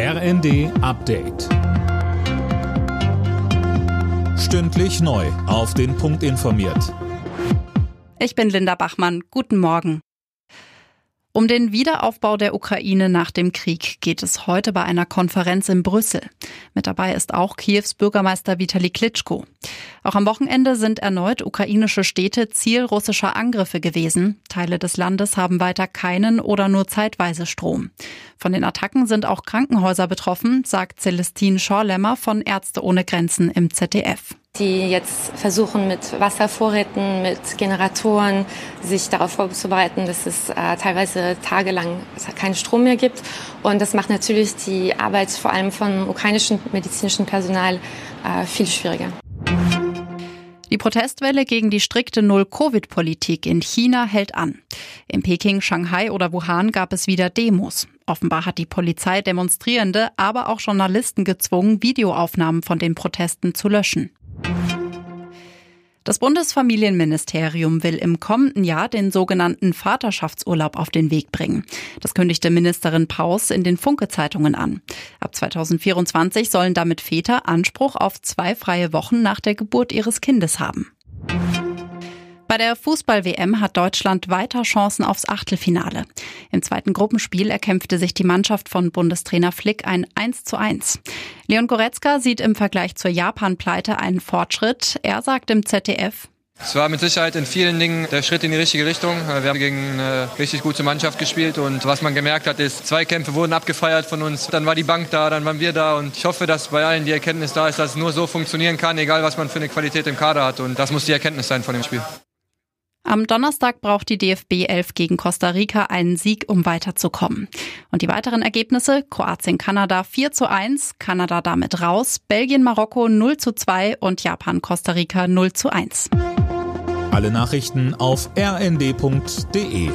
RND Update. Stündlich neu. Auf den Punkt informiert. Ich bin Linda Bachmann. Guten Morgen. Um den Wiederaufbau der Ukraine nach dem Krieg geht es heute bei einer Konferenz in Brüssel. Mit dabei ist auch Kiews Bürgermeister Vitali Klitschko. Auch am Wochenende sind erneut ukrainische Städte Ziel russischer Angriffe gewesen. Teile des Landes haben weiter keinen oder nur zeitweise Strom. Von den Attacken sind auch Krankenhäuser betroffen, sagt Celestine Schorlemmer von Ärzte ohne Grenzen im ZDF die jetzt versuchen mit Wasservorräten, mit Generatoren sich darauf vorzubereiten, dass es äh, teilweise tagelang keinen Strom mehr gibt. Und das macht natürlich die Arbeit vor allem von ukrainischem medizinischen Personal äh, viel schwieriger. Die Protestwelle gegen die strikte Null-Covid-Politik in China hält an. In Peking, Shanghai oder Wuhan gab es wieder Demos. Offenbar hat die Polizei Demonstrierende, aber auch Journalisten gezwungen, Videoaufnahmen von den Protesten zu löschen. Das Bundesfamilienministerium will im kommenden Jahr den sogenannten Vaterschaftsurlaub auf den Weg bringen. Das kündigte Ministerin Paus in den Funke-Zeitungen an. Ab 2024 sollen damit Väter Anspruch auf zwei freie Wochen nach der Geburt ihres Kindes haben. Bei der Fußball-WM hat Deutschland weiter Chancen aufs Achtelfinale. Im zweiten Gruppenspiel erkämpfte sich die Mannschaft von Bundestrainer Flick ein 1 zu 1. Leon Goretzka sieht im Vergleich zur Japan-Pleite einen Fortschritt. Er sagt im ZDF, es war mit Sicherheit in vielen Dingen der Schritt in die richtige Richtung. Wir haben gegen eine richtig gute Mannschaft gespielt und was man gemerkt hat, ist, zwei Kämpfe wurden abgefeiert von uns. Dann war die Bank da, dann waren wir da und ich hoffe, dass bei allen die Erkenntnis da ist, dass es nur so funktionieren kann, egal was man für eine Qualität im Kader hat und das muss die Erkenntnis sein von dem Spiel. Am Donnerstag braucht die DFB 11 gegen Costa Rica einen Sieg, um weiterzukommen. Und die weiteren Ergebnisse? Kroatien-Kanada 4 zu 1, Kanada damit raus, Belgien-Marokko 0 zu 2 und Japan-Costa Rica 0 zu 1. Alle Nachrichten auf rnd.de